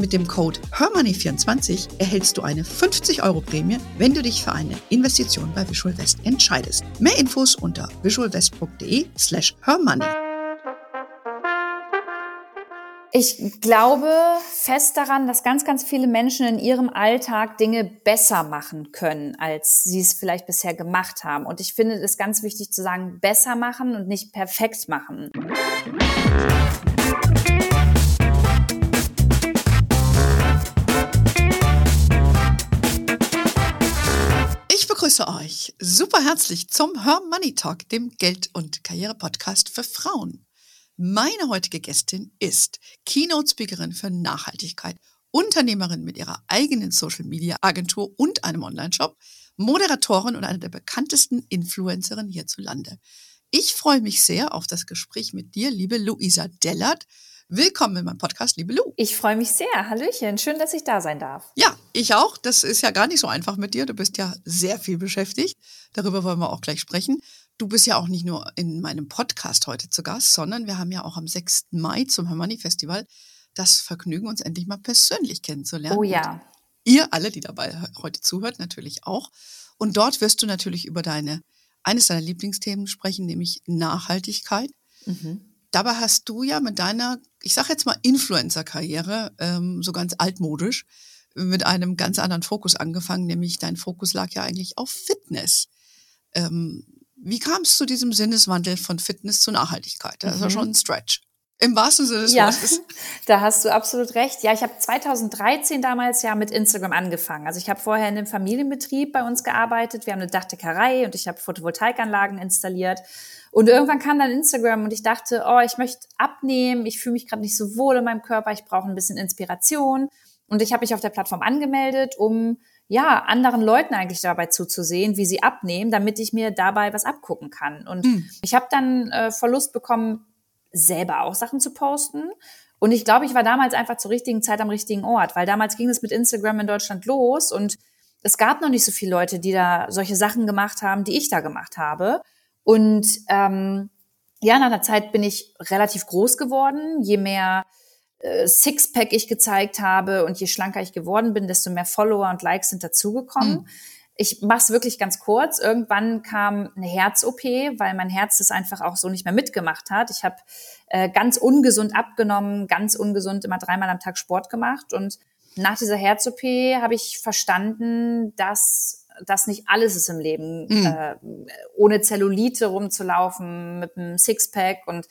Mit dem Code HERMONEY24 erhältst du eine 50 Euro Prämie, wenn du dich für eine Investition bei Visual West entscheidest. Mehr Infos unter visualwest.de slash hermoney. Ich glaube fest daran, dass ganz, ganz viele Menschen in ihrem Alltag Dinge besser machen können, als sie es vielleicht bisher gemacht haben. Und ich finde es ganz wichtig zu sagen, besser machen und nicht perfekt machen. Begrüße euch super herzlich zum Her Money Talk, dem Geld- und Karriere-Podcast für Frauen. Meine heutige Gästin ist Keynote-Speakerin für Nachhaltigkeit, Unternehmerin mit ihrer eigenen Social-Media-Agentur und einem Online-Shop, Moderatorin und eine der bekanntesten Influencerinnen hierzulande. Ich freue mich sehr auf das Gespräch mit dir, liebe Luisa Dellert. Willkommen in meinem Podcast, liebe Lu. Ich freue mich sehr. Hallöchen. Schön, dass ich da sein darf. Ja, ich auch. Das ist ja gar nicht so einfach mit dir. Du bist ja sehr viel beschäftigt. Darüber wollen wir auch gleich sprechen. Du bist ja auch nicht nur in meinem Podcast heute zu Gast, sondern wir haben ja auch am 6. Mai zum Hermanni Festival das Vergnügen, uns endlich mal persönlich kennenzulernen. Oh ja. Und ihr alle, die dabei heute zuhört, natürlich auch. Und dort wirst du natürlich über deine, eines deiner Lieblingsthemen sprechen, nämlich Nachhaltigkeit. Mhm. Dabei hast du ja mit deiner, ich sage jetzt mal Influencer-Karriere, ähm, so ganz altmodisch, mit einem ganz anderen Fokus angefangen, nämlich dein Fokus lag ja eigentlich auf Fitness. Ähm, wie kam es zu diesem Sinneswandel von Fitness zu Nachhaltigkeit? Das mhm. war schon ein Stretch. Im wahrsten Sinne des ja, Wortes. Da hast du absolut recht. Ja, ich habe 2013 damals ja mit Instagram angefangen. Also ich habe vorher in einem Familienbetrieb bei uns gearbeitet. Wir haben eine Dachdeckerei und ich habe Photovoltaikanlagen installiert. Und irgendwann kam dann Instagram und ich dachte, oh, ich möchte abnehmen, ich fühle mich gerade nicht so wohl in meinem Körper, ich brauche ein bisschen Inspiration. Und ich habe mich auf der Plattform angemeldet, um ja, anderen Leuten eigentlich dabei zuzusehen, wie sie abnehmen, damit ich mir dabei was abgucken kann. Und mhm. ich habe dann äh, Verlust bekommen, selber auch Sachen zu posten. Und ich glaube, ich war damals einfach zur richtigen Zeit am richtigen Ort, weil damals ging es mit Instagram in Deutschland los und es gab noch nicht so viele Leute, die da solche Sachen gemacht haben, die ich da gemacht habe. Und ähm, ja, nach einer Zeit bin ich relativ groß geworden. Je mehr äh, Sixpack ich gezeigt habe und je schlanker ich geworden bin, desto mehr Follower und Likes sind dazugekommen. Mhm. Ich mache es wirklich ganz kurz. Irgendwann kam eine Herz-OP, weil mein Herz das einfach auch so nicht mehr mitgemacht hat. Ich habe äh, ganz ungesund abgenommen, ganz ungesund immer dreimal am Tag Sport gemacht. Und nach dieser Herz-OP habe ich verstanden, dass das nicht alles ist im Leben, mhm. äh, ohne Zellulite rumzulaufen, mit einem Sixpack und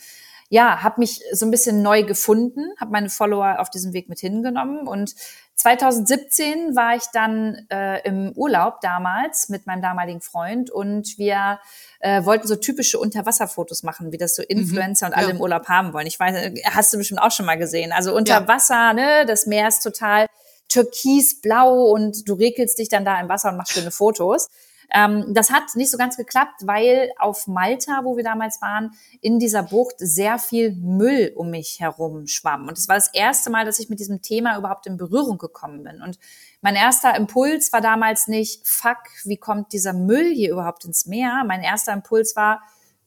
ja, habe mich so ein bisschen neu gefunden, habe meine Follower auf diesem Weg mit hingenommen und 2017 war ich dann äh, im Urlaub damals mit meinem damaligen Freund und wir äh, wollten so typische Unterwasserfotos machen, wie das so mhm. Influencer mhm, und alle ja. im Urlaub haben wollen. Ich weiß, hast du bestimmt auch schon mal gesehen. Also unter ja. Wasser, ne, das Meer ist total türkisblau und du regelst dich dann da im Wasser und machst schöne Fotos. Ähm, das hat nicht so ganz geklappt, weil auf Malta, wo wir damals waren, in dieser Bucht sehr viel Müll um mich herum schwamm. Und es war das erste Mal, dass ich mit diesem Thema überhaupt in Berührung gekommen bin. Und mein erster Impuls war damals nicht, fuck, wie kommt dieser Müll hier überhaupt ins Meer? Mein erster Impuls war,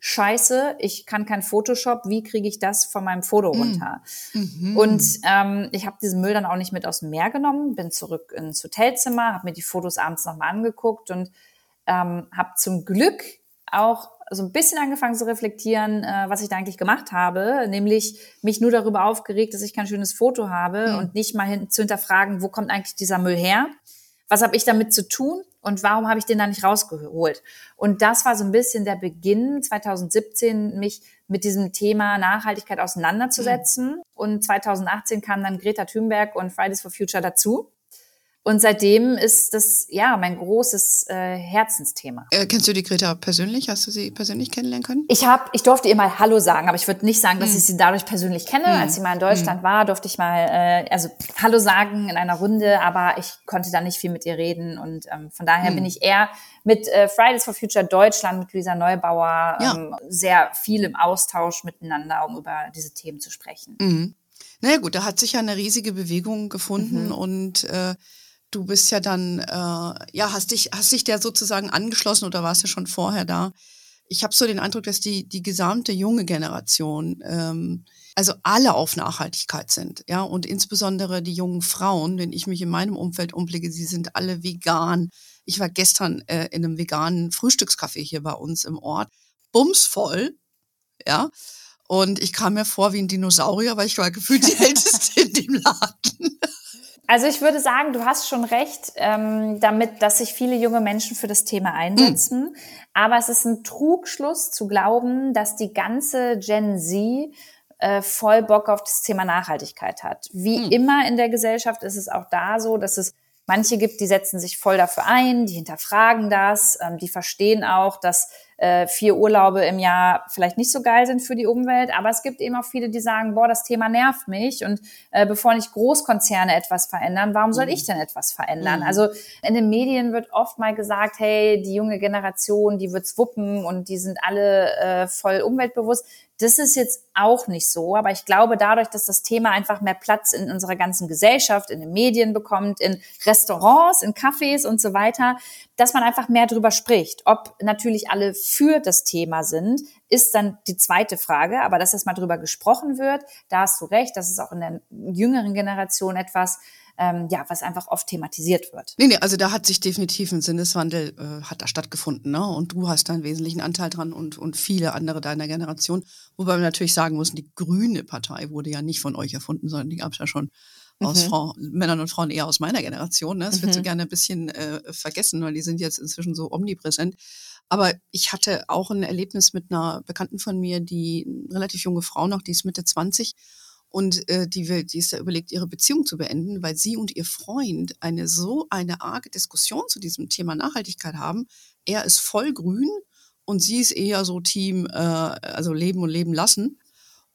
Scheiße, ich kann kein Photoshop, wie kriege ich das von meinem Foto mm. runter? Mhm. Und ähm, ich habe diesen Müll dann auch nicht mit aus dem Meer genommen, bin zurück ins Hotelzimmer, habe mir die Fotos abends nochmal angeguckt und ähm, habe zum Glück auch so ein bisschen angefangen zu reflektieren, äh, was ich da eigentlich gemacht habe, nämlich mich nur darüber aufgeregt, dass ich kein schönes Foto habe mhm. und nicht mal hin zu hinterfragen, wo kommt eigentlich dieser Müll her? Was habe ich damit zu tun? und warum habe ich den da nicht rausgeholt? Und das war so ein bisschen der Beginn 2017, mich mit diesem Thema Nachhaltigkeit auseinanderzusetzen. Mhm. Und 2018 kam dann Greta Thunberg und Fridays for Future dazu. Und seitdem ist das ja mein großes äh, Herzensthema. Äh, kennst du die Greta persönlich? Hast du sie persönlich kennenlernen können? Ich habe, ich durfte ihr mal Hallo sagen, aber ich würde nicht sagen, dass hm. ich sie dadurch persönlich kenne. Hm. Als sie mal in Deutschland hm. war, durfte ich mal äh, also Hallo sagen in einer Runde, aber ich konnte da nicht viel mit ihr reden und ähm, von daher hm. bin ich eher mit äh, Fridays for Future Deutschland, mit Luisa Neubauer ja. ähm, sehr viel im Austausch miteinander, um über diese Themen zu sprechen. Mhm. Naja gut, da hat sich ja eine riesige Bewegung gefunden mhm. und äh, du bist ja dann, äh, ja, hast dich, hast dich der sozusagen angeschlossen oder warst du schon vorher da? Ich habe so den Eindruck, dass die, die gesamte junge Generation, ähm, also alle auf Nachhaltigkeit sind, ja, und insbesondere die jungen Frauen, wenn ich mich in meinem Umfeld umblicke, sie sind alle vegan. Ich war gestern äh, in einem veganen Frühstückscafé hier bei uns im Ort, bumsvoll, ja, und ich kam mir vor wie ein Dinosaurier, weil ich war gefühlt die älteste. Also ich würde sagen, du hast schon recht, ähm, damit, dass sich viele junge Menschen für das Thema einsetzen. Mhm. Aber es ist ein Trugschluss zu glauben, dass die ganze Gen Z äh, voll Bock auf das Thema Nachhaltigkeit hat. Wie mhm. immer in der Gesellschaft ist es auch da so, dass es manche gibt, die setzen sich voll dafür ein, die hinterfragen das, ähm, die verstehen auch, dass äh, vier Urlaube im Jahr vielleicht nicht so geil sind für die Umwelt, aber es gibt eben auch viele, die sagen, boah, das Thema nervt mich und äh, bevor nicht Großkonzerne etwas verändern, warum soll mhm. ich denn etwas verändern? Mhm. Also in den Medien wird oft mal gesagt, hey, die junge Generation, die wird's wuppen und die sind alle äh, voll umweltbewusst. Das ist jetzt auch nicht so, aber ich glaube, dadurch, dass das Thema einfach mehr Platz in unserer ganzen Gesellschaft, in den Medien bekommt, in Restaurants, in Cafés und so weiter, dass man einfach mehr drüber spricht. Ob natürlich alle für das Thema sind, ist dann die zweite Frage. Aber dass erstmal drüber gesprochen wird, da hast du recht, das ist auch in der jüngeren Generation etwas, ähm, ja, was einfach oft thematisiert wird. Nee, nee, also da hat sich definitiv ein Sinneswandel, äh, hat da stattgefunden, ne? Und du hast da einen wesentlichen Anteil dran und, und viele andere deiner Generation. Wobei wir natürlich sagen müssen, die Grüne Partei wurde ja nicht von euch erfunden, sondern die gab es ja schon aus mhm. Frau, Männern und Frauen eher aus meiner Generation. Ne? Das mhm. wird so mhm. gerne ein bisschen äh, vergessen, weil die sind jetzt inzwischen so omnipräsent. Aber ich hatte auch ein Erlebnis mit einer Bekannten von mir, die relativ junge Frau noch, die ist Mitte 20 und äh, die, will, die ist da überlegt, ihre Beziehung zu beenden, weil sie und ihr Freund eine so eine arge Diskussion zu diesem Thema Nachhaltigkeit haben. Er ist voll grün und sie ist eher so Team, äh, also leben und leben lassen.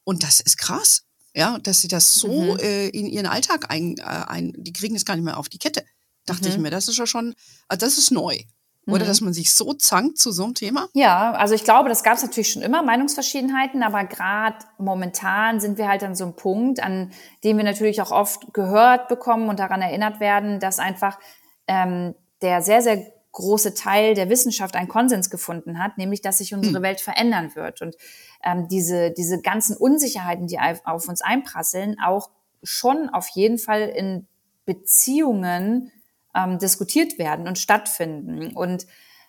Und das ist krass, ja, dass sie das so mhm. äh, in ihren Alltag ein, äh, ein, die kriegen es gar nicht mehr auf die Kette. Dachte mhm. ich mir, das ist ja schon, also das ist neu. Oder mhm. dass man sich so zankt zu so einem Thema? Ja, also ich glaube, das gab es natürlich schon immer, Meinungsverschiedenheiten, aber gerade momentan sind wir halt an so einem Punkt, an dem wir natürlich auch oft gehört bekommen und daran erinnert werden, dass einfach ähm, der sehr, sehr große Teil der Wissenschaft einen Konsens gefunden hat, nämlich dass sich unsere hm. Welt verändern wird und ähm, diese, diese ganzen Unsicherheiten, die auf, auf uns einprasseln, auch schon auf jeden Fall in Beziehungen ähm, diskutiert werden und stattfinden. Und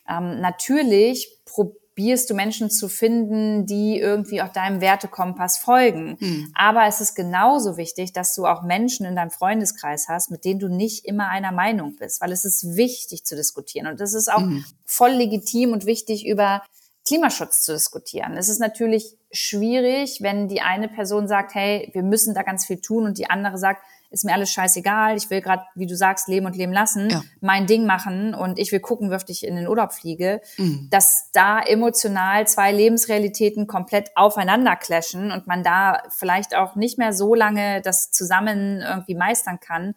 ähm, natürlich probierst du Menschen zu finden, die irgendwie auch deinem Wertekompass folgen. Hm. Aber es ist genauso wichtig, dass du auch Menschen in deinem Freundeskreis hast, mit denen du nicht immer einer Meinung bist, weil es ist wichtig zu diskutieren. Und es ist auch hm. voll legitim und wichtig, über Klimaschutz zu diskutieren. Es ist natürlich schwierig, wenn die eine Person sagt, hey, wir müssen da ganz viel tun und die andere sagt, ist mir alles scheißegal, ich will gerade, wie du sagst, leben und leben lassen, ja. mein Ding machen und ich will gucken, wirf ich in den Urlaub fliege, mhm. dass da emotional zwei Lebensrealitäten komplett aufeinander clashen und man da vielleicht auch nicht mehr so lange das zusammen irgendwie meistern kann,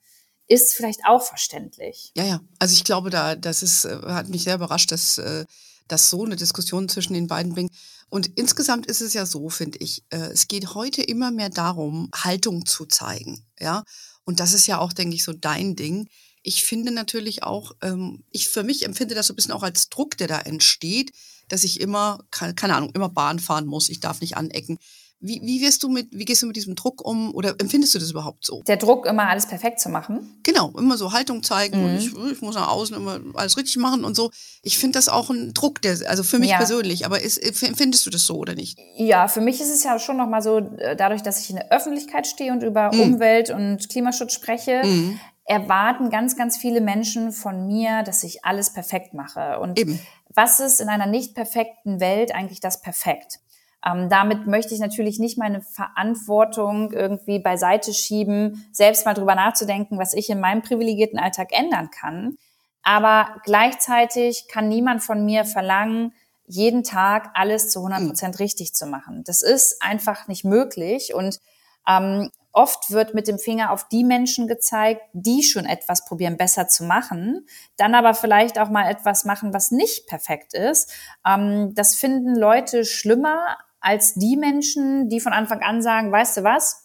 ist vielleicht auch verständlich. Ja, ja. Also ich glaube, da, das ist, äh, hat mich sehr überrascht, dass, äh, dass so eine Diskussion zwischen den beiden bringt. Und insgesamt ist es ja so, finde ich, äh, es geht heute immer mehr darum, Haltung zu zeigen. Ja, und das ist ja auch, denke ich, so dein Ding. Ich finde natürlich auch, ähm, ich für mich empfinde das so ein bisschen auch als Druck, der da entsteht, dass ich immer, keine Ahnung, immer Bahn fahren muss, ich darf nicht anecken. Wie, wie wirst du mit, wie gehst du mit diesem Druck um oder empfindest du das überhaupt so? Der Druck, immer alles perfekt zu machen? Genau, immer so Haltung zeigen mhm. und ich, ich, muss nach außen immer alles richtig machen und so. Ich finde das auch ein Druck, der, also für mich ja. persönlich, aber ist, empfindest du das so oder nicht? Ja, für mich ist es ja schon nochmal so, äh, dadurch, dass ich in der Öffentlichkeit stehe und über mhm. Umwelt und Klimaschutz spreche, mhm. erwarten ganz, ganz viele Menschen von mir, dass ich alles perfekt mache. Und Eben. was ist in einer nicht perfekten Welt eigentlich das Perfekt? Ähm, damit möchte ich natürlich nicht meine Verantwortung irgendwie beiseite schieben, selbst mal drüber nachzudenken, was ich in meinem privilegierten Alltag ändern kann. Aber gleichzeitig kann niemand von mir verlangen, jeden Tag alles zu 100 Prozent richtig zu machen. Das ist einfach nicht möglich und ähm, oft wird mit dem Finger auf die Menschen gezeigt, die schon etwas probieren, besser zu machen, dann aber vielleicht auch mal etwas machen, was nicht perfekt ist. Ähm, das finden Leute schlimmer als die Menschen, die von Anfang an sagen, weißt du was?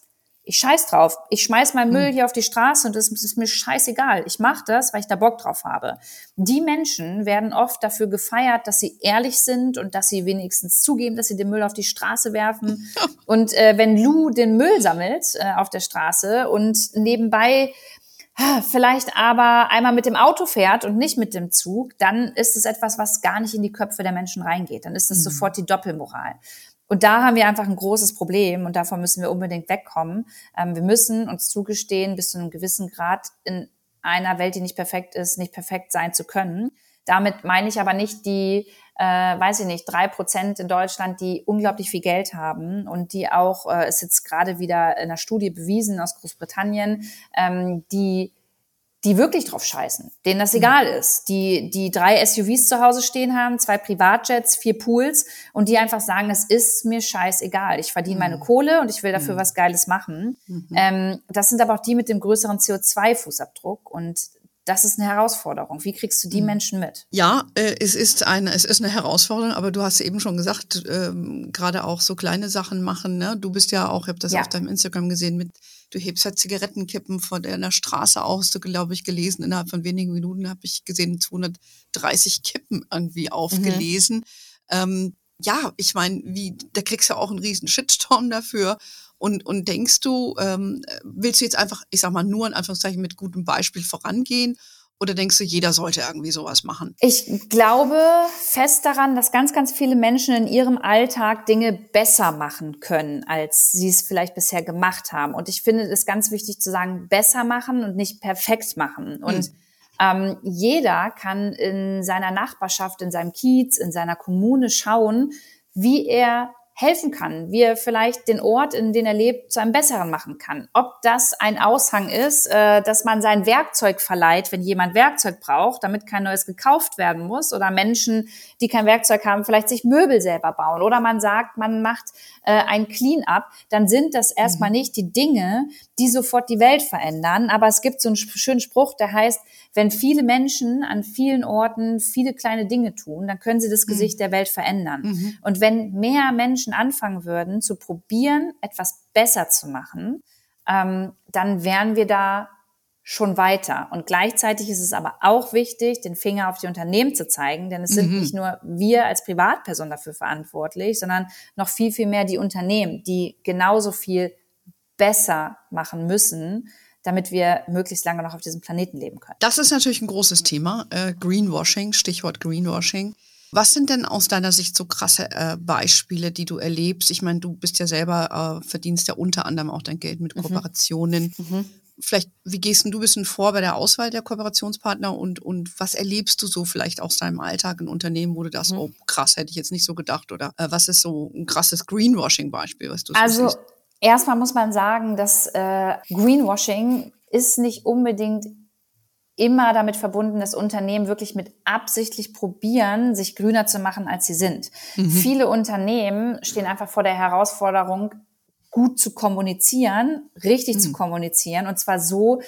ich scheiß drauf. Ich schmeiß meinen Müll hm. hier auf die Straße und es ist mir scheißegal. Ich mache das, weil ich da Bock drauf habe. Die Menschen werden oft dafür gefeiert, dass sie ehrlich sind und dass sie wenigstens zugeben, dass sie den Müll auf die Straße werfen. und äh, wenn Lou den Müll sammelt äh, auf der Straße und nebenbei vielleicht aber einmal mit dem Auto fährt und nicht mit dem Zug, dann ist es etwas, was gar nicht in die Köpfe der Menschen reingeht. Dann ist es mhm. sofort die Doppelmoral. Und da haben wir einfach ein großes Problem und davon müssen wir unbedingt wegkommen. Ähm, wir müssen uns zugestehen, bis zu einem gewissen Grad in einer Welt, die nicht perfekt ist, nicht perfekt sein zu können. Damit meine ich aber nicht die, äh, weiß ich nicht, drei Prozent in Deutschland, die unglaublich viel Geld haben und die auch, äh, ist jetzt gerade wieder in einer Studie bewiesen aus Großbritannien, ähm, die die wirklich drauf scheißen, denen das egal mhm. ist, die, die drei SUVs zu Hause stehen haben, zwei Privatjets, vier Pools und die einfach sagen, es ist mir scheißegal. Ich verdiene meine mhm. Kohle und ich will dafür mhm. was Geiles machen. Mhm. Ähm, das sind aber auch die mit dem größeren CO2-Fußabdruck und das ist eine Herausforderung. Wie kriegst du die. Menschen mit? Ja, äh, es ist eine, es ist eine Herausforderung, aber du hast eben schon gesagt, ähm, gerade auch so kleine Sachen machen. Ne? Du bist ja auch, ich habe das ja. auf deinem Instagram gesehen, mit du hebst ja Zigarettenkippen von der Straße aus, du glaube ich gelesen, innerhalb von wenigen Minuten habe ich gesehen, 230 Kippen irgendwie mhm. aufgelesen. Mhm. Ähm, ja, ich meine, wie, da kriegst du auch einen riesen Shitstorm dafür. Und, und denkst du, ähm, willst du jetzt einfach, ich sag mal, nur in Anführungszeichen mit gutem Beispiel vorangehen? Oder denkst du, jeder sollte irgendwie sowas machen? Ich glaube fest daran, dass ganz, ganz viele Menschen in ihrem Alltag Dinge besser machen können, als sie es vielleicht bisher gemacht haben. Und ich finde es ganz wichtig zu sagen, besser machen und nicht perfekt machen. Und hm. ähm, jeder kann in seiner Nachbarschaft, in seinem Kiez, in seiner Kommune schauen, wie er helfen kann, wie er vielleicht den Ort, in den er lebt, zu einem besseren machen kann. Ob das ein Aushang ist, äh, dass man sein Werkzeug verleiht, wenn jemand Werkzeug braucht, damit kein neues gekauft werden muss, oder Menschen, die kein Werkzeug haben, vielleicht sich Möbel selber bauen, oder man sagt, man macht äh, ein Clean-up, dann sind das erstmal mhm. nicht die Dinge, die sofort die Welt verändern. Aber es gibt so einen schönen Spruch, der heißt, wenn viele Menschen an vielen Orten viele kleine Dinge tun, dann können sie das mhm. Gesicht der Welt verändern. Mhm. Und wenn mehr Menschen anfangen würden, zu probieren, etwas besser zu machen, ähm, dann wären wir da schon weiter. Und gleichzeitig ist es aber auch wichtig, den Finger auf die Unternehmen zu zeigen, denn es sind mhm. nicht nur wir als Privatperson dafür verantwortlich, sondern noch viel, viel mehr die Unternehmen, die genauso viel besser machen müssen, damit wir möglichst lange noch auf diesem Planeten leben können. Das ist natürlich ein großes Thema. Äh, Greenwashing, Stichwort Greenwashing. Was sind denn aus deiner Sicht so krasse äh, Beispiele, die du erlebst? Ich meine, du bist ja selber, äh, verdienst ja unter anderem auch dein Geld mit mhm. Kooperationen. Mhm. Vielleicht, wie gehst du ein bisschen vor bei der Auswahl der Kooperationspartner und, und was erlebst du so vielleicht aus deinem Alltag in Unternehmen, wo du das, mhm. oh krass, hätte ich jetzt nicht so gedacht oder äh, was ist so ein krasses Greenwashing-Beispiel, was du so Also siehst? Erstmal muss man sagen, dass äh, Greenwashing ist nicht unbedingt immer damit verbunden, dass Unternehmen wirklich mit absichtlich probieren, sich grüner zu machen, als sie sind. Mhm. Viele Unternehmen stehen einfach vor der Herausforderung, gut zu kommunizieren, richtig mhm. zu kommunizieren, und zwar so,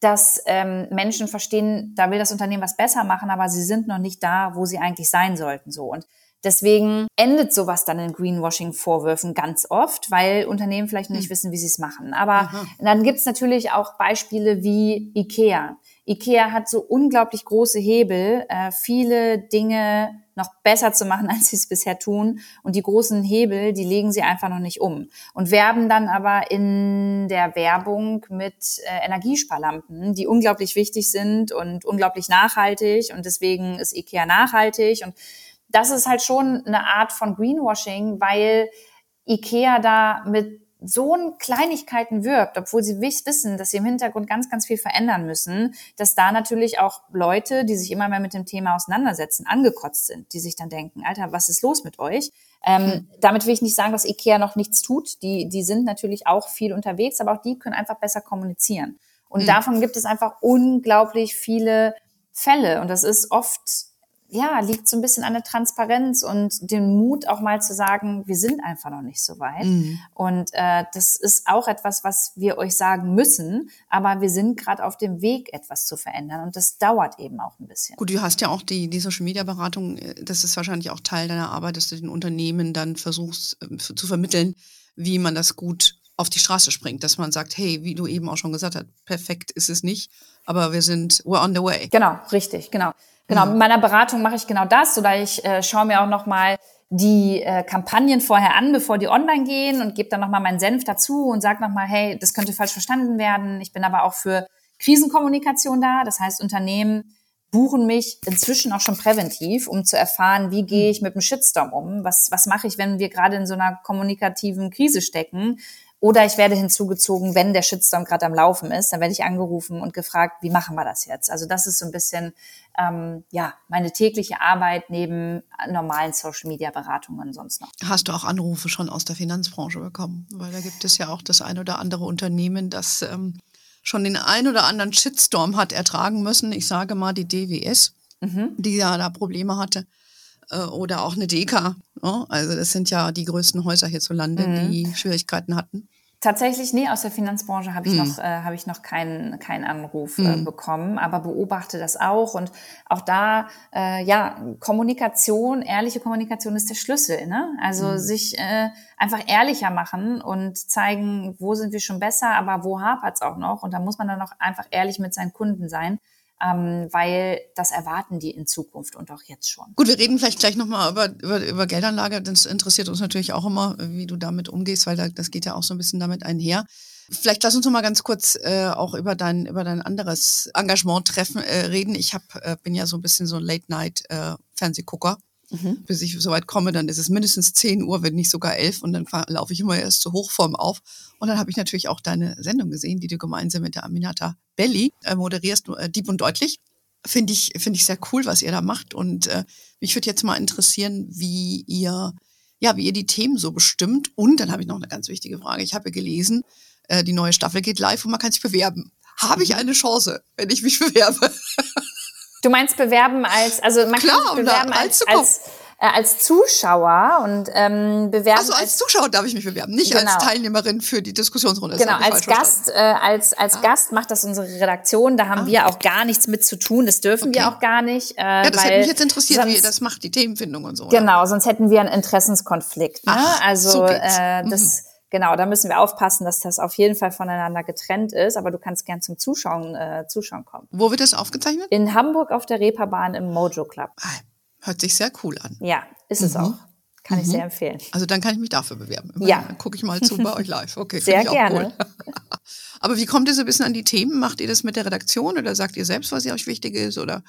dass ähm, Menschen verstehen, da will das Unternehmen was besser machen, aber sie sind noch nicht da, wo sie eigentlich sein sollten. So und Deswegen endet sowas dann in Greenwashing-Vorwürfen ganz oft, weil Unternehmen vielleicht nicht hm. wissen, wie sie es machen. Aber Aha. dann gibt es natürlich auch Beispiele wie IKEA. IKEA hat so unglaublich große Hebel, äh, viele Dinge noch besser zu machen, als sie es bisher tun. Und die großen Hebel, die legen sie einfach noch nicht um. Und werben dann aber in der Werbung mit äh, Energiesparlampen, die unglaublich wichtig sind und unglaublich nachhaltig. Und deswegen ist IKEA nachhaltig. Und das ist halt schon eine Art von Greenwashing, weil IKEA da mit so in Kleinigkeiten wirkt, obwohl sie wissen, dass sie im Hintergrund ganz, ganz viel verändern müssen, dass da natürlich auch Leute, die sich immer mehr mit dem Thema auseinandersetzen, angekotzt sind, die sich dann denken, Alter, was ist los mit euch? Ähm, hm. Damit will ich nicht sagen, dass IKEA noch nichts tut. Die, die sind natürlich auch viel unterwegs, aber auch die können einfach besser kommunizieren. Und hm. davon gibt es einfach unglaublich viele Fälle. Und das ist oft ja, liegt so ein bisschen an der Transparenz und dem Mut auch mal zu sagen, wir sind einfach noch nicht so weit. Mhm. Und äh, das ist auch etwas, was wir euch sagen müssen, aber wir sind gerade auf dem Weg, etwas zu verändern und das dauert eben auch ein bisschen. Gut, du hast ja auch die, die Social Media Beratung, äh, das ist wahrscheinlich auch Teil deiner Arbeit, dass du den Unternehmen dann versuchst äh, zu vermitteln, wie man das gut auf die Straße springt, dass man sagt, hey, wie du eben auch schon gesagt hast, perfekt ist es nicht, aber wir sind, we're on the way. Genau, richtig, genau. Genau, mit meiner Beratung mache ich genau das, oder ich äh, schaue mir auch nochmal die äh, Kampagnen vorher an, bevor die online gehen und gebe dann nochmal meinen Senf dazu und sage nochmal, hey, das könnte falsch verstanden werden. Ich bin aber auch für Krisenkommunikation da. Das heißt, Unternehmen buchen mich inzwischen auch schon präventiv, um zu erfahren, wie gehe ich mit dem Shitstorm um? Was, was mache ich, wenn wir gerade in so einer kommunikativen Krise stecken? Oder ich werde hinzugezogen, wenn der Shitstorm gerade am Laufen ist, dann werde ich angerufen und gefragt, wie machen wir das jetzt? Also das ist so ein bisschen ähm, ja meine tägliche Arbeit neben normalen Social Media Beratungen sonst noch. Hast du auch Anrufe schon aus der Finanzbranche bekommen? Weil da gibt es ja auch das ein oder andere Unternehmen, das ähm, schon den ein oder anderen Shitstorm hat ertragen müssen. Ich sage mal die DWS, mhm. die ja da Probleme hatte äh, oder auch eine Deka. Ne? Also das sind ja die größten Häuser hierzulande, mhm. die Schwierigkeiten hatten. Tatsächlich, nee, aus der Finanzbranche habe ich mhm. noch, äh, habe ich noch keinen, keinen Anruf äh, mhm. bekommen, aber beobachte das auch. Und auch da, äh, ja, Kommunikation, ehrliche Kommunikation ist der Schlüssel. Ne? Also mhm. sich äh, einfach ehrlicher machen und zeigen, wo sind wir schon besser, aber wo hapert es auch noch. Und da muss man dann auch einfach ehrlich mit seinen Kunden sein ähm, weil das erwarten die in Zukunft und auch jetzt schon. Gut, wir reden vielleicht gleich nochmal über, über, über Geldanlage. Das interessiert uns natürlich auch immer, wie du damit umgehst, weil da, das geht ja auch so ein bisschen damit einher. Vielleicht lass uns noch mal ganz kurz äh, auch über dein über dein anderes Engagement treffen äh, reden. Ich hab, äh, bin ja so ein bisschen so ein Late Night äh, Fernsehgucker. Mhm. Bis ich soweit komme, dann ist es mindestens 10 Uhr, wenn nicht sogar 11 und dann laufe ich immer erst zur Hochform auf. Und dann habe ich natürlich auch deine Sendung gesehen, die du gemeinsam mit der Aminata Belli äh, moderierst, äh, Dieb und Deutlich. Finde ich, finde ich sehr cool, was ihr da macht. Und äh, mich würde jetzt mal interessieren, wie ihr, ja, wie ihr die Themen so bestimmt. Und dann habe ich noch eine ganz wichtige Frage. Ich habe gelesen, äh, die neue Staffel geht live und man kann sich bewerben. Habe ich mhm. eine Chance, wenn ich mich bewerbe? Du meinst bewerben als, also man Klar, kann sich bewerben als, als, äh, als Zuschauer und ähm, bewerben. Also als, als Zuschauer darf ich mich bewerben, nicht genau. als Teilnehmerin für die Diskussionsrunde. Genau, als Gast, äh, als als ah. Gast macht das unsere Redaktion. Da haben ah. wir auch gar nichts mit zu tun. Das dürfen okay. wir auch gar nicht. Äh, ja, das hätte mich jetzt interessiert, sonst, wie ihr das macht, die Themenfindung und so. Genau, oder? sonst hätten wir einen Interessenskonflikt. Ne? Ach, also so äh, das. Mhm. Genau, da müssen wir aufpassen, dass das auf jeden Fall voneinander getrennt ist. Aber du kannst gern zum Zuschauen, äh, Zuschauen kommen. Wo wird das aufgezeichnet? In Hamburg auf der Reeperbahn im Mojo Club. Ah, hört sich sehr cool an. Ja, ist es mhm. auch. Kann mhm. ich sehr empfehlen. Also dann kann ich mich dafür bewerben. Ja. Dann gucke ich mal zu bei euch live. Okay, sehr gerne. Cool. Aber wie kommt ihr so ein bisschen an die Themen? Macht ihr das mit der Redaktion oder sagt ihr selbst, was euch wichtig ist? Oder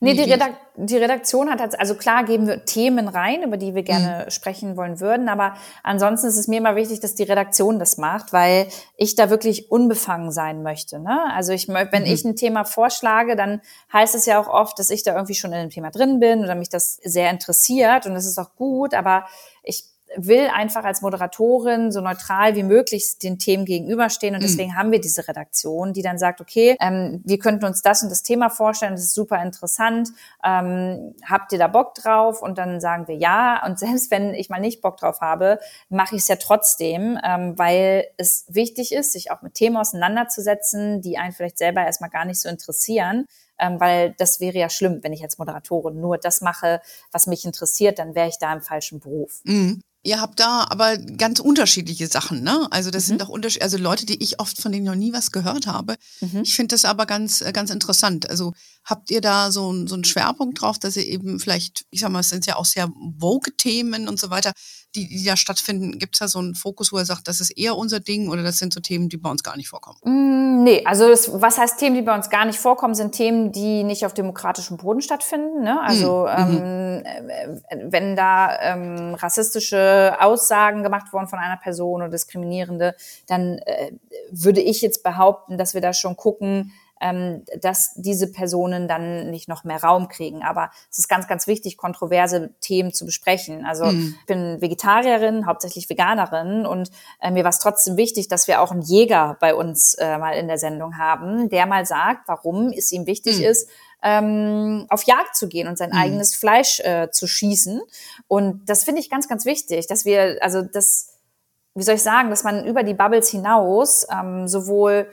Nee, die, Redak die Redaktion hat, also klar geben wir Themen rein, über die wir gerne mhm. sprechen wollen würden, aber ansonsten ist es mir immer wichtig, dass die Redaktion das macht, weil ich da wirklich unbefangen sein möchte. Ne? Also ich, wenn mhm. ich ein Thema vorschlage, dann heißt es ja auch oft, dass ich da irgendwie schon in dem Thema drin bin oder mich das sehr interessiert und das ist auch gut, aber ich will einfach als Moderatorin so neutral wie möglich den Themen gegenüberstehen. Und mhm. deswegen mhm. haben wir diese Redaktion, die dann sagt, okay, ähm, wir könnten uns das und das Thema vorstellen, das ist super interessant. Ähm, habt ihr da Bock drauf? Und dann sagen wir ja. Und selbst wenn ich mal nicht Bock drauf habe, mache ich es ja trotzdem, ähm, weil es wichtig ist, sich auch mit Themen auseinanderzusetzen, die einen vielleicht selber erstmal gar nicht so interessieren ähm, weil das wäre ja schlimm, wenn ich als Moderatorin nur das mache, was mich interessiert, dann wäre ich da im falschen Beruf. Mhm. Ihr habt da aber ganz unterschiedliche Sachen, ne? Also das mhm. sind doch Unterschiede, also Leute, die ich oft von denen noch nie was gehört habe. Mhm. Ich finde das aber ganz, äh, ganz interessant. Also habt ihr da so, so einen Schwerpunkt drauf, dass ihr eben vielleicht, ich sag mal, es sind ja auch sehr vogue Themen und so weiter, die, die da stattfinden, gibt es da so einen Fokus, wo er sagt, das ist eher unser Ding oder das sind so Themen, die bei uns gar nicht vorkommen? Mm, nee, also das, was heißt Themen, die bei uns gar nicht vorkommen, sind Themen, die nicht auf demokratischem Boden stattfinden. Ne? Also mhm. ähm, äh, wenn da ähm, rassistische Aussagen gemacht wurden von einer Person oder diskriminierende, dann äh, würde ich jetzt behaupten, dass wir da schon gucken, ähm, dass diese Personen dann nicht noch mehr Raum kriegen. Aber es ist ganz, ganz wichtig, kontroverse Themen zu besprechen. Also mhm. ich bin Vegetarierin, hauptsächlich Veganerin und äh, mir war es trotzdem wichtig, dass wir auch einen Jäger bei uns äh, mal in der Sendung haben, der mal sagt, warum es ihm wichtig mhm. ist, ähm, auf Jagd zu gehen und sein mhm. eigenes Fleisch äh, zu schießen. Und das finde ich ganz, ganz wichtig, dass wir, also das, wie soll ich sagen, dass man über die Bubbles hinaus ähm, sowohl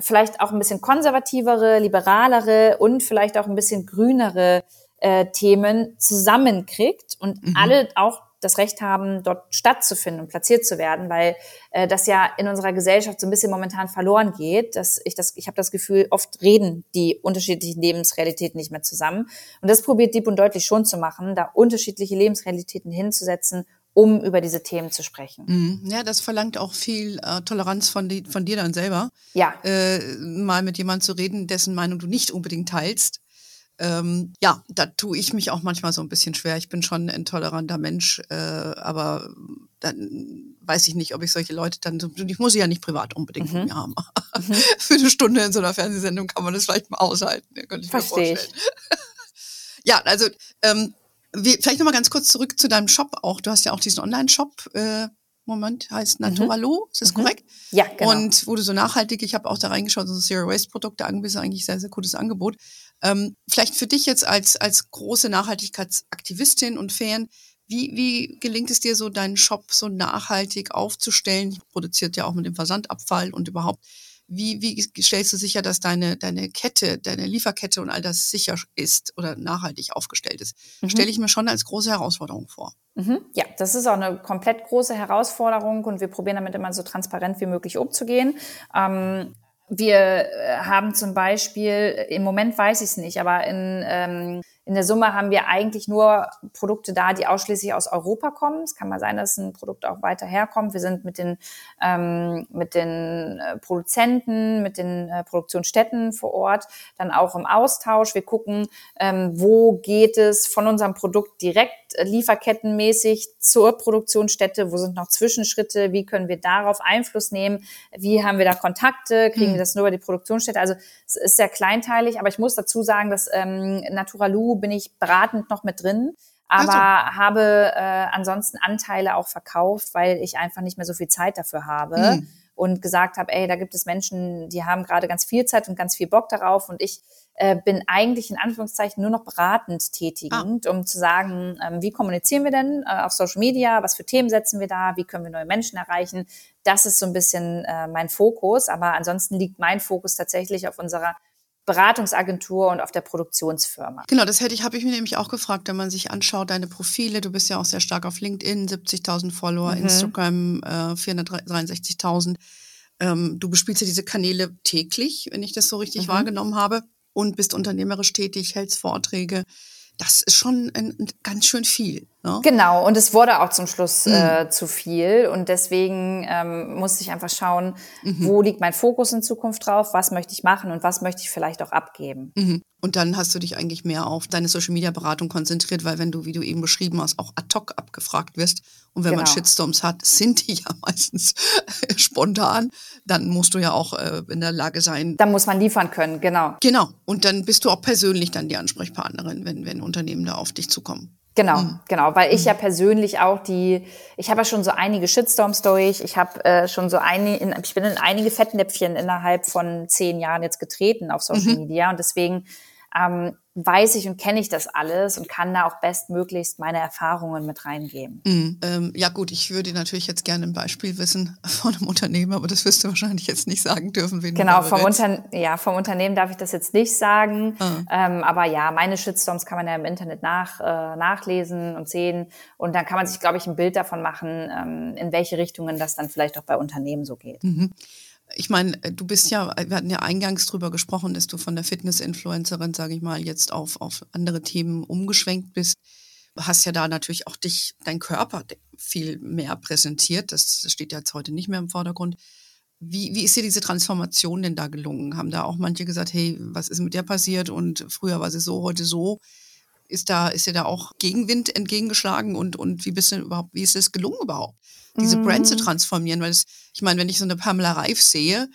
vielleicht auch ein bisschen konservativere, liberalere und vielleicht auch ein bisschen grünere äh, Themen zusammenkriegt und mhm. alle auch das Recht haben, dort stattzufinden und platziert zu werden, weil äh, das ja in unserer Gesellschaft so ein bisschen momentan verloren geht. Dass ich das, ich habe das Gefühl, oft reden die unterschiedlichen Lebensrealitäten nicht mehr zusammen. Und das probiert Dieb und deutlich schon zu machen, da unterschiedliche Lebensrealitäten hinzusetzen um über diese Themen zu sprechen. Mhm. Ja, das verlangt auch viel äh, Toleranz von, die, von dir dann selber. Ja. Äh, mal mit jemandem zu reden, dessen Meinung du nicht unbedingt teilst. Ähm, ja, da tue ich mich auch manchmal so ein bisschen schwer. Ich bin schon ein intoleranter Mensch, äh, aber dann weiß ich nicht, ob ich solche Leute dann, ich muss sie ja nicht privat unbedingt mhm. mit mir haben. Mhm. Für eine Stunde in so einer Fernsehsendung kann man das vielleicht mal aushalten. Ja, könnte ich Verstehe mir vorstellen. Ich. ja, also ähm, wie, vielleicht nochmal ganz kurz zurück zu deinem Shop auch. Du hast ja auch diesen Online-Shop. Äh, Moment, heißt mhm. Naturalo, ist das mhm. korrekt? Ja, genau. Und wurde so nachhaltig, ich habe auch da reingeschaut, so Zero Waste Produkte angewiesen, eigentlich sehr, sehr gutes Angebot. Ähm, vielleicht für dich jetzt als, als große Nachhaltigkeitsaktivistin und Fan, wie, wie gelingt es dir so, deinen Shop so nachhaltig aufzustellen? Produziert ja auch mit dem Versandabfall und überhaupt. Wie, wie stellst du sicher, dass deine, deine Kette, deine Lieferkette und all das sicher ist oder nachhaltig aufgestellt ist? Mhm. Stelle ich mir schon als große Herausforderung vor. Mhm. Ja, das ist auch eine komplett große Herausforderung und wir probieren damit immer so transparent wie möglich umzugehen. Ähm, wir äh, haben zum Beispiel, im Moment weiß ich es nicht, aber in ähm, in der Summe haben wir eigentlich nur Produkte da, die ausschließlich aus Europa kommen. Es kann mal sein, dass ein Produkt auch weiter herkommt. Wir sind mit den, ähm, mit den äh, Produzenten, mit den äh, Produktionsstätten vor Ort dann auch im Austausch. Wir gucken, ähm, wo geht es von unserem Produkt direkt äh, lieferkettenmäßig zur Produktionsstätte, wo sind noch Zwischenschritte, wie können wir darauf Einfluss nehmen, wie haben wir da Kontakte, kriegen hm. wir das nur über die Produktionsstätte. Also es ist sehr kleinteilig, aber ich muss dazu sagen, dass ähm, Naturalu bin ich beratend noch mit drin, aber so. habe äh, ansonsten Anteile auch verkauft, weil ich einfach nicht mehr so viel Zeit dafür habe. Mhm. Und gesagt habe, ey, da gibt es Menschen, die haben gerade ganz viel Zeit und ganz viel Bock darauf. Und ich äh, bin eigentlich in Anführungszeichen nur noch beratend tätigend, ah. um zu sagen, ähm, wie kommunizieren wir denn äh, auf Social Media, was für Themen setzen wir da, wie können wir neue Menschen erreichen. Das ist so ein bisschen äh, mein Fokus. Aber ansonsten liegt mein Fokus tatsächlich auf unserer Beratungsagentur und auf der Produktionsfirma. Genau, das hätte ich, habe ich mir nämlich auch gefragt, wenn man sich anschaut, deine Profile, du bist ja auch sehr stark auf LinkedIn, 70.000 Follower, mhm. Instagram äh, 463.000. Ähm, du bespielst ja diese Kanäle täglich, wenn ich das so richtig mhm. wahrgenommen habe, und bist unternehmerisch tätig, hältst Vorträge das ist schon ein, ein ganz schön viel. Ne? Genau, und es wurde auch zum Schluss mhm. äh, zu viel. Und deswegen ähm, musste ich einfach schauen, mhm. wo liegt mein Fokus in Zukunft drauf, was möchte ich machen und was möchte ich vielleicht auch abgeben. Mhm. Und dann hast du dich eigentlich mehr auf deine Social-Media-Beratung konzentriert, weil wenn du, wie du eben beschrieben hast, auch ad hoc abgefragt wirst und wenn genau. man Shitstorms hat, sind die ja meistens spontan, dann musst du ja auch äh, in der Lage sein. Dann muss man liefern können, genau. Genau. Und dann bist du auch persönlich dann die Ansprechpartnerin, wenn, wenn Unternehmen da auf dich zukommen. Genau, mhm. genau, weil ich mhm. ja persönlich auch die, ich habe ja schon so einige Shitstorms durch, ich habe äh, schon so einige, ich bin in einige Fettnäpfchen innerhalb von zehn Jahren jetzt getreten auf Social mhm. Media und deswegen ähm, weiß ich und kenne ich das alles und kann da auch bestmöglichst meine Erfahrungen mit reingeben. Mhm. Ähm, ja gut, ich würde natürlich jetzt gerne ein Beispiel wissen von einem Unternehmen, aber das wirst du wahrscheinlich jetzt nicht sagen dürfen. Wen genau, vom, Unter ja, vom Unternehmen darf ich das jetzt nicht sagen. Ah. Ähm, aber ja, meine Shitstorms kann man ja im Internet nach, äh, nachlesen und sehen. Und dann kann man sich, glaube ich, ein Bild davon machen, ähm, in welche Richtungen das dann vielleicht auch bei Unternehmen so geht. Mhm ich meine, du bist ja, wir hatten ja eingangs drüber gesprochen, dass du von der Fitness-Influencerin, sage ich mal, jetzt auf, auf andere Themen umgeschwenkt bist. hast ja da natürlich auch dich, dein Körper viel mehr präsentiert. Das steht ja jetzt heute nicht mehr im Vordergrund. Wie, wie ist dir diese Transformation denn da gelungen? Haben da auch manche gesagt, hey, was ist mit der passiert? Und früher war sie so, heute so. Ist da, ist dir da auch Gegenwind entgegengeschlagen und, und wie bist du überhaupt, wie ist es gelungen überhaupt, diese mm. Brand zu mhm. transformieren? Weil es, ich meine, wenn ich so eine Pamela Reif sehe,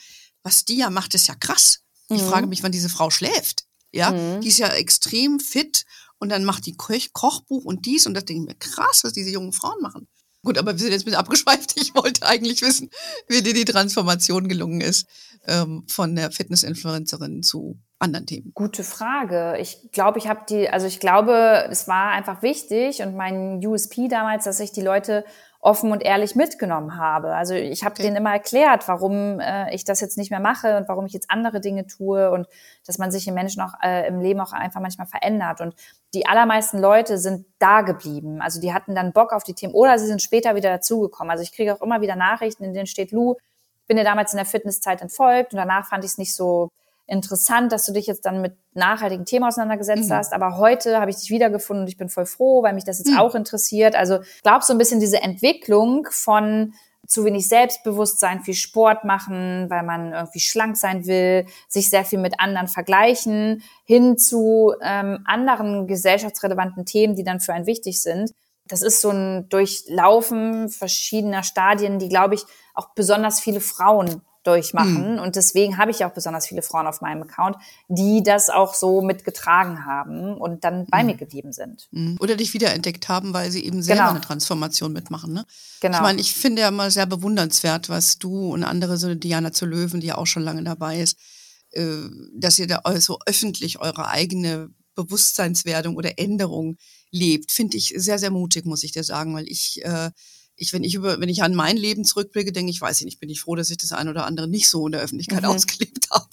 was die ja macht, ist ja krass. Ich mm. frage mich, wann diese Frau schläft. Ja, mm. die ist ja extrem fit und dann macht die Koch Kochbuch und dies und das denke ich mir krass, was diese jungen Frauen machen. Gut, aber wir sind jetzt ein bisschen abgeschweift. Ich wollte eigentlich wissen, wie dir die Transformation gelungen ist ähm, von der Fitness-Influencerin zu anderen Themen? Gute Frage. Ich glaube, ich habe die, also ich glaube, es war einfach wichtig und mein USP damals, dass ich die Leute offen und ehrlich mitgenommen habe. Also ich habe okay. denen immer erklärt, warum äh, ich das jetzt nicht mehr mache und warum ich jetzt andere Dinge tue und dass man sich im Menschen auch äh, im Leben auch einfach manchmal verändert. Und die allermeisten Leute sind da geblieben. Also die hatten dann Bock auf die Themen oder sie sind später wieder dazugekommen. Also ich kriege auch immer wieder Nachrichten, in denen steht, Lu, bin dir damals in der Fitnesszeit entfolgt und danach fand ich es nicht so interessant, dass du dich jetzt dann mit nachhaltigen Themen auseinandergesetzt mhm. hast. Aber heute habe ich dich wiedergefunden und ich bin voll froh, weil mich das jetzt mhm. auch interessiert. Also glaubst du ein bisschen diese Entwicklung von zu wenig Selbstbewusstsein, viel Sport machen, weil man irgendwie schlank sein will, sich sehr viel mit anderen vergleichen, hin zu ähm, anderen gesellschaftsrelevanten Themen, die dann für einen wichtig sind. Das ist so ein Durchlaufen verschiedener Stadien, die, glaube ich, auch besonders viele Frauen durchmachen. Mhm. Und deswegen habe ich auch besonders viele Frauen auf meinem Account, die das auch so mitgetragen haben und dann bei mhm. mir geblieben sind. Mhm. Oder dich wiederentdeckt haben, weil sie eben selber genau. eine Transformation mitmachen. Ne? Genau. Ich meine, ich finde ja immer sehr bewundernswert, was du und andere, so Diana zu Löwen, die ja auch schon lange dabei ist, äh, dass ihr da so öffentlich eure eigene Bewusstseinswerdung oder Änderung lebt, finde ich sehr, sehr mutig, muss ich dir sagen, weil ich äh, ich, wenn ich über, wenn ich an mein Leben zurückblicke, denke ich, weiß ich nicht, bin ich froh, dass ich das ein oder andere nicht so in der Öffentlichkeit mhm. ausgelebt habe.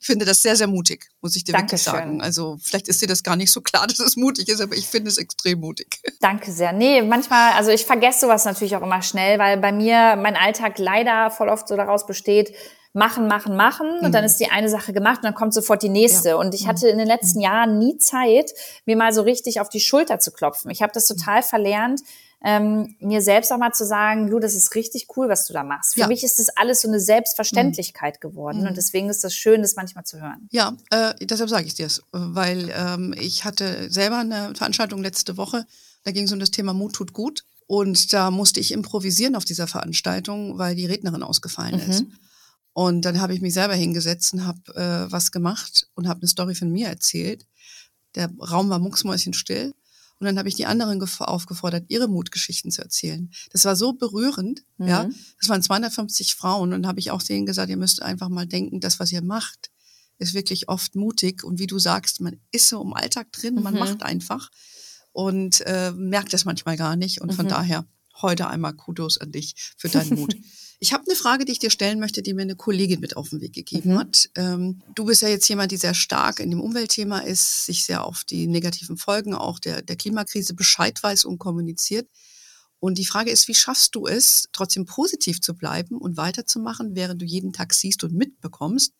Ich finde das sehr, sehr mutig, muss ich dir Dankeschön. wirklich sagen. Also vielleicht ist dir das gar nicht so klar, dass es mutig ist, aber ich finde es extrem mutig. Danke sehr. Nee, manchmal, also ich vergesse sowas natürlich auch immer schnell, weil bei mir mein Alltag leider voll oft so daraus besteht, machen, machen, machen und mhm. dann ist die eine Sache gemacht und dann kommt sofort die nächste. Ja. Und ich hatte in den letzten mhm. Jahren nie Zeit, mir mal so richtig auf die Schulter zu klopfen. Ich habe das total verlernt, ähm, mir selbst auch mal zu sagen, du, das ist richtig cool, was du da machst. Für ja. mich ist das alles so eine Selbstverständlichkeit mhm. geworden und mhm. deswegen ist das schön, das manchmal zu hören. Ja, äh, deshalb sage ich dir es, weil ähm, ich hatte selber eine Veranstaltung letzte Woche, da ging es um das Thema Mut tut gut und da musste ich improvisieren auf dieser Veranstaltung, weil die Rednerin ausgefallen mhm. ist. Und dann habe ich mich selber hingesetzt und habe äh, was gemacht und habe eine Story von mir erzählt. Der Raum war mucksmäuschenstill und dann habe ich die anderen aufgefordert, ihre Mutgeschichten zu erzählen. Das war so berührend, mhm. ja. Das waren 250 Frauen und habe ich auch denen gesagt, ihr müsst einfach mal denken, das, was ihr macht, ist wirklich oft mutig. Und wie du sagst, man ist so im Alltag drin, mhm. man macht einfach und äh, merkt das manchmal gar nicht. Und von mhm. daher heute einmal Kudos an dich für deinen Mut. Ich habe eine Frage, die ich dir stellen möchte, die mir eine Kollegin mit auf den Weg gegeben mhm. hat. Ähm, du bist ja jetzt jemand, die sehr stark in dem Umweltthema ist, sich sehr auf die negativen Folgen auch der, der Klimakrise Bescheid weiß und kommuniziert. Und die Frage ist, wie schaffst du es, trotzdem positiv zu bleiben und weiterzumachen, während du jeden Tag siehst und mitbekommst,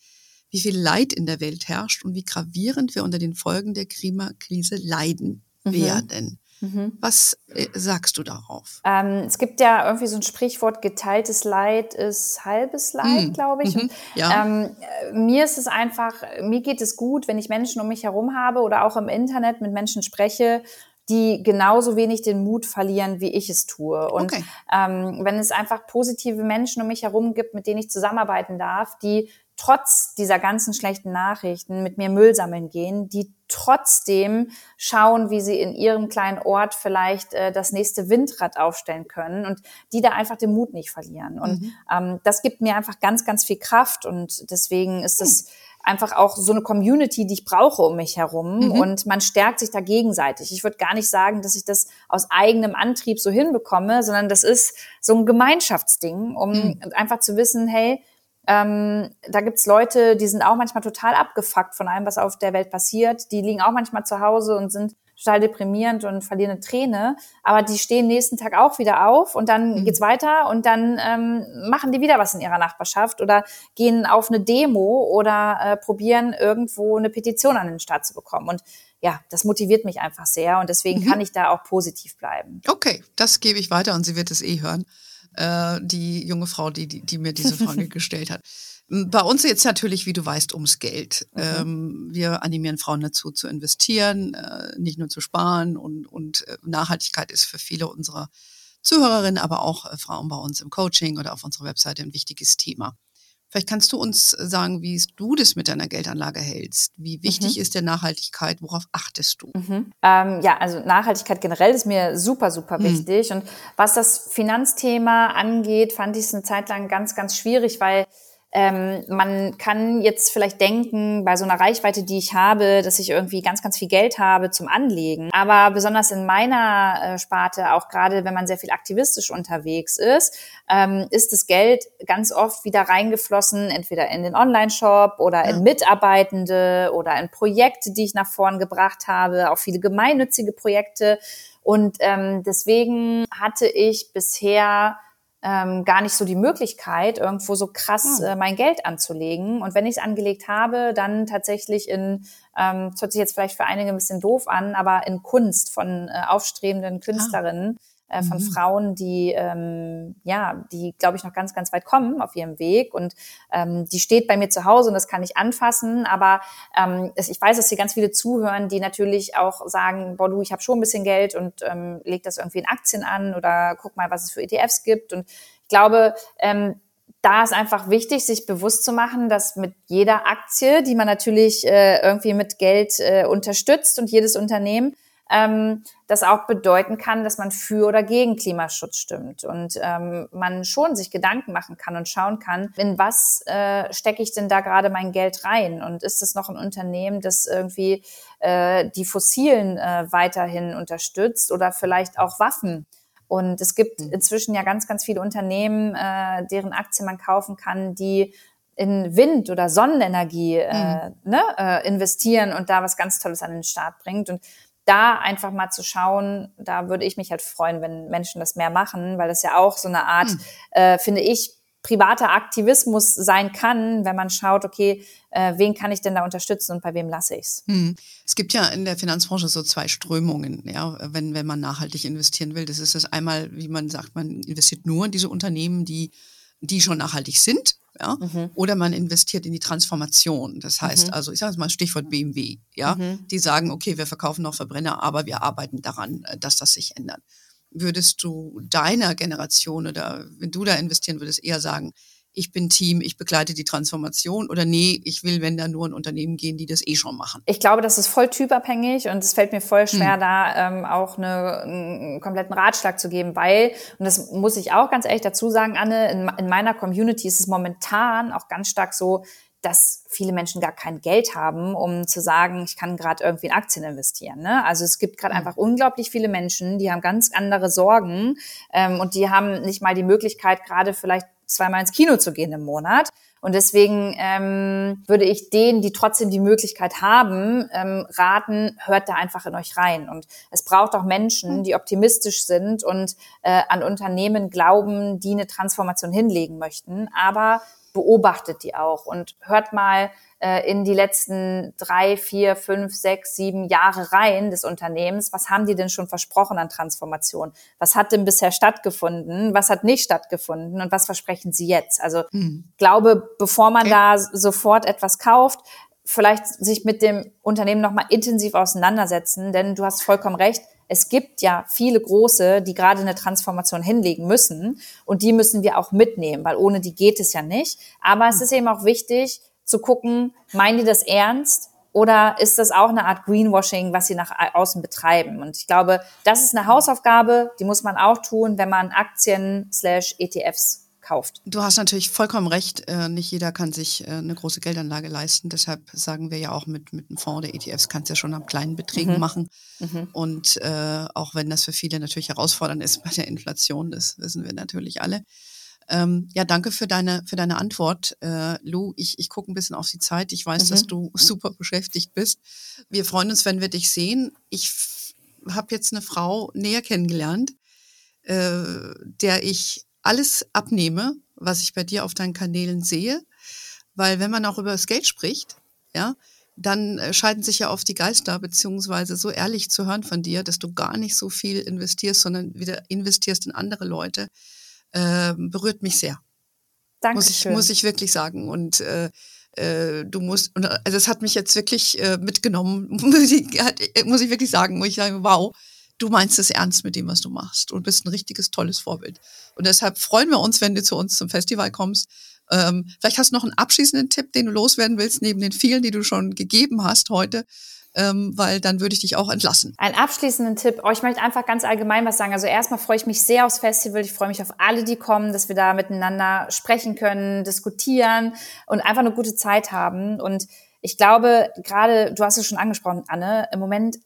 wie viel Leid in der Welt herrscht und wie gravierend wir unter den Folgen der Klimakrise leiden mhm. werden. Mhm. Was äh, sagst du darauf? Ähm, es gibt ja irgendwie so ein Sprichwort, geteiltes Leid ist halbes Leid, mhm. glaube ich. Mhm. Ja. Ähm, mir ist es einfach, mir geht es gut, wenn ich Menschen um mich herum habe oder auch im Internet mit Menschen spreche, die genauso wenig den Mut verlieren, wie ich es tue. Und okay. ähm, wenn es einfach positive Menschen um mich herum gibt, mit denen ich zusammenarbeiten darf, die trotz dieser ganzen schlechten Nachrichten mit mir Müll sammeln gehen, die trotzdem schauen, wie sie in ihrem kleinen Ort vielleicht äh, das nächste Windrad aufstellen können und die da einfach den Mut nicht verlieren. Und mhm. ähm, das gibt mir einfach ganz, ganz viel Kraft und deswegen ist das mhm. einfach auch so eine Community, die ich brauche um mich herum mhm. und man stärkt sich da gegenseitig. Ich würde gar nicht sagen, dass ich das aus eigenem Antrieb so hinbekomme, sondern das ist so ein Gemeinschaftsding, um mhm. einfach zu wissen, hey, ähm, da gibt's Leute, die sind auch manchmal total abgefuckt von allem, was auf der Welt passiert. Die liegen auch manchmal zu Hause und sind total deprimierend und verlieren eine Träne. Aber die stehen nächsten Tag auch wieder auf und dann mhm. geht's weiter und dann ähm, machen die wieder was in ihrer Nachbarschaft oder gehen auf eine Demo oder äh, probieren irgendwo eine Petition an den Start zu bekommen. Und ja, das motiviert mich einfach sehr und deswegen mhm. kann ich da auch positiv bleiben. Okay, das gebe ich weiter und sie wird es eh hören. Äh, die junge Frau, die, die, die mir diese Frage gestellt hat. Bei uns jetzt natürlich, wie du weißt, ums Geld. Mhm. Ähm, wir animieren Frauen dazu zu investieren, äh, nicht nur zu sparen und, und äh, Nachhaltigkeit ist für viele unserer Zuhörerinnen, aber auch äh, Frauen bei uns im Coaching oder auf unserer Webseite ein wichtiges Thema. Vielleicht kannst du uns sagen, wie du das mit deiner Geldanlage hältst. Wie wichtig mhm. ist der Nachhaltigkeit? Worauf achtest du? Mhm. Ähm, ja, also Nachhaltigkeit generell ist mir super, super mhm. wichtig. Und was das Finanzthema angeht, fand ich es eine Zeit lang ganz, ganz schwierig, weil ähm, man kann jetzt vielleicht denken, bei so einer Reichweite, die ich habe, dass ich irgendwie ganz, ganz viel Geld habe zum Anlegen. Aber besonders in meiner äh, Sparte, auch gerade wenn man sehr viel aktivistisch unterwegs ist, ähm, ist das Geld ganz oft wieder reingeflossen, entweder in den Online-Shop oder in Mitarbeitende oder in Projekte, die ich nach vorn gebracht habe, auch viele gemeinnützige Projekte. Und ähm, deswegen hatte ich bisher ähm, gar nicht so die Möglichkeit, irgendwo so krass hm. äh, mein Geld anzulegen. Und wenn ich es angelegt habe, dann tatsächlich in, ähm, das hört sich jetzt vielleicht für einige ein bisschen doof an, aber in Kunst von äh, aufstrebenden ah. Künstlerinnen. Ah äh, von mhm. Frauen, die ähm, ja, die glaube ich noch ganz, ganz weit kommen auf ihrem Weg und ähm, die steht bei mir zu Hause und das kann ich anfassen. Aber ähm, es, ich weiß, dass hier ganz viele zuhören, die natürlich auch sagen, boah, du, ich habe schon ein bisschen Geld und ähm, leg das irgendwie in Aktien an oder guck mal, was es für ETFs gibt. Und ich glaube, ähm, da ist einfach wichtig, sich bewusst zu machen, dass mit jeder Aktie, die man natürlich äh, irgendwie mit Geld äh, unterstützt und jedes Unternehmen, ähm, das auch bedeuten kann, dass man für oder gegen Klimaschutz stimmt und ähm, man schon sich Gedanken machen kann und schauen kann, in was äh, stecke ich denn da gerade mein Geld rein und ist es noch ein Unternehmen, das irgendwie äh, die Fossilen äh, weiterhin unterstützt oder vielleicht auch Waffen. Und es gibt mhm. inzwischen ja ganz, ganz viele Unternehmen, äh, deren Aktien man kaufen kann, die in Wind- oder Sonnenenergie äh, mhm. ne, äh, investieren und da was ganz Tolles an den Start bringt. Und da einfach mal zu schauen, da würde ich mich halt freuen, wenn Menschen das mehr machen, weil das ja auch so eine Art, mhm. äh, finde ich, privater Aktivismus sein kann, wenn man schaut, okay, äh, wen kann ich denn da unterstützen und bei wem lasse ich's? Hm. Es gibt ja in der Finanzbranche so zwei Strömungen, ja, wenn, wenn man nachhaltig investieren will. Das ist das einmal, wie man sagt, man investiert nur in diese Unternehmen, die, die schon nachhaltig sind ja, mhm. oder man investiert in die Transformation. Das heißt mhm. also, ich sage mal Stichwort BMW, ja, mhm. die sagen, okay, wir verkaufen noch Verbrenner, aber wir arbeiten daran, äh, dass das sich ändert. Würdest du deiner Generation oder wenn du da investieren würdest, eher sagen, ich bin Team, ich begleite die Transformation oder nee, ich will, wenn da nur ein Unternehmen gehen, die das eh schon machen? Ich glaube, das ist voll typabhängig und es fällt mir voll schwer, hm. da ähm, auch eine, einen kompletten Ratschlag zu geben, weil, und das muss ich auch ganz ehrlich dazu sagen, Anne, in, in meiner Community ist es momentan auch ganz stark so, dass viele Menschen gar kein Geld haben, um zu sagen, ich kann gerade irgendwie in Aktien investieren. Ne? Also es gibt gerade hm. einfach unglaublich viele Menschen, die haben ganz andere Sorgen ähm, und die haben nicht mal die Möglichkeit, gerade vielleicht zweimal ins Kino zu gehen im Monat. Und deswegen ähm, würde ich denen, die trotzdem die Möglichkeit haben, ähm, raten, hört da einfach in euch rein. Und es braucht auch Menschen, hm. die optimistisch sind und äh, an Unternehmen glauben, die eine Transformation hinlegen möchten. Aber beobachtet die auch und hört mal äh, in die letzten drei, vier, fünf, sechs, sieben Jahre rein des Unternehmens. Was haben die denn schon versprochen an Transformation? Was hat denn bisher stattgefunden? Was hat nicht stattgefunden? Und was versprechen sie jetzt? Also hm. glaube, bevor man da sofort etwas kauft, vielleicht sich mit dem Unternehmen nochmal intensiv auseinandersetzen, denn du hast vollkommen recht, es gibt ja viele große, die gerade eine Transformation hinlegen müssen und die müssen wir auch mitnehmen, weil ohne die geht es ja nicht. Aber es hm. ist eben auch wichtig zu gucken, meinen die das ernst oder ist das auch eine Art Greenwashing, was sie nach außen betreiben? Und ich glaube, das ist eine Hausaufgabe, die muss man auch tun, wenn man Aktien slash ETFs kauft. Du hast natürlich vollkommen recht. Äh, nicht jeder kann sich äh, eine große Geldanlage leisten. Deshalb sagen wir ja auch mit, mit einem Fonds der ETFs kannst du ja schon ab kleinen Beträgen mhm. machen. Mhm. Und äh, auch wenn das für viele natürlich herausfordernd ist bei der Inflation, das wissen wir natürlich alle. Ähm, ja, danke für deine, für deine Antwort, äh, Lou. Ich, ich gucke ein bisschen auf die Zeit. Ich weiß, mhm. dass du super beschäftigt bist. Wir freuen uns, wenn wir dich sehen. Ich habe jetzt eine Frau näher kennengelernt, äh, der ich alles abnehme, was ich bei dir auf deinen Kanälen sehe. Weil wenn man auch über das Geld spricht, ja, dann äh, scheiden sich ja oft die Geister, beziehungsweise so ehrlich zu hören von dir, dass du gar nicht so viel investierst, sondern wieder investierst in andere Leute, äh, berührt mich sehr. Danke. Muss ich, muss ich wirklich sagen. Und äh, äh, du musst, und, also es hat mich jetzt wirklich äh, mitgenommen, muss ich, muss ich wirklich sagen, muss ich sagen, wow, du meinst es ernst mit dem, was du machst und bist ein richtiges, tolles Vorbild. Und deshalb freuen wir uns, wenn du zu uns zum Festival kommst. Ähm, vielleicht hast du noch einen abschließenden Tipp, den du loswerden willst, neben den vielen, die du schon gegeben hast heute. Ähm, weil dann würde ich dich auch entlassen. Ein abschließenden Tipp. Oh, ich möchte einfach ganz allgemein was sagen. Also erstmal freue ich mich sehr aufs Festival. Ich freue mich auf alle, die kommen, dass wir da miteinander sprechen können, diskutieren und einfach eine gute Zeit haben. Und ich glaube, gerade, du hast es schon angesprochen, Anne, im Moment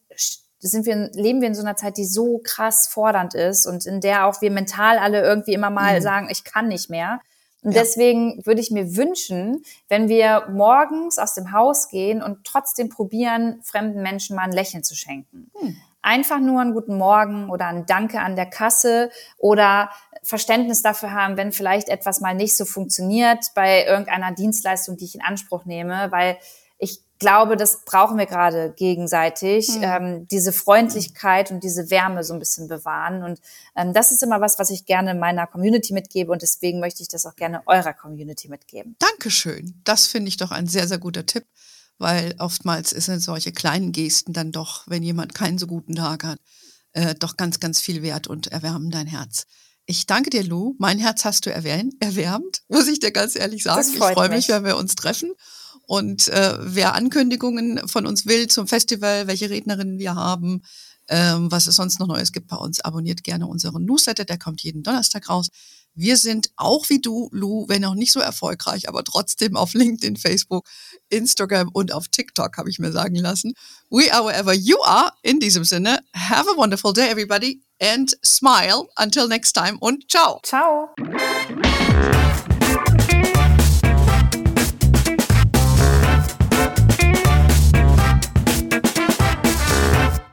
sind wir, leben wir in so einer Zeit, die so krass fordernd ist und in der auch wir mental alle irgendwie immer mal mhm. sagen, ich kann nicht mehr. Und ja. deswegen würde ich mir wünschen, wenn wir morgens aus dem Haus gehen und trotzdem probieren, fremden Menschen mal ein Lächeln zu schenken. Hm. Einfach nur einen guten Morgen oder ein Danke an der Kasse oder Verständnis dafür haben, wenn vielleicht etwas mal nicht so funktioniert bei irgendeiner Dienstleistung, die ich in Anspruch nehme, weil ich glaube, das brauchen wir gerade gegenseitig, mhm. ähm, diese Freundlichkeit und diese Wärme so ein bisschen bewahren. Und ähm, das ist immer was, was ich gerne meiner Community mitgebe und deswegen möchte ich das auch gerne eurer Community mitgeben. Dankeschön. Das finde ich doch ein sehr, sehr guter Tipp, weil oftmals sind solche kleinen Gesten dann doch, wenn jemand keinen so guten Tag hat, äh, doch ganz, ganz viel wert und erwärmen dein Herz. Ich danke dir, Lou. Mein Herz hast du erwärmt, erwärmt muss ich dir ganz ehrlich sagen. Ich freue mich, wenn wir uns treffen. Und äh, wer Ankündigungen von uns will zum Festival, welche Rednerinnen wir haben, ähm, was es sonst noch Neues gibt bei uns, abonniert gerne unseren Newsletter, der kommt jeden Donnerstag raus. Wir sind auch wie du, Lou, wenn auch nicht so erfolgreich, aber trotzdem auf LinkedIn, Facebook, Instagram und auf TikTok, habe ich mir sagen lassen. We are wherever you are. In diesem Sinne, have a wonderful day, everybody, and smile. Until next time und ciao. Ciao.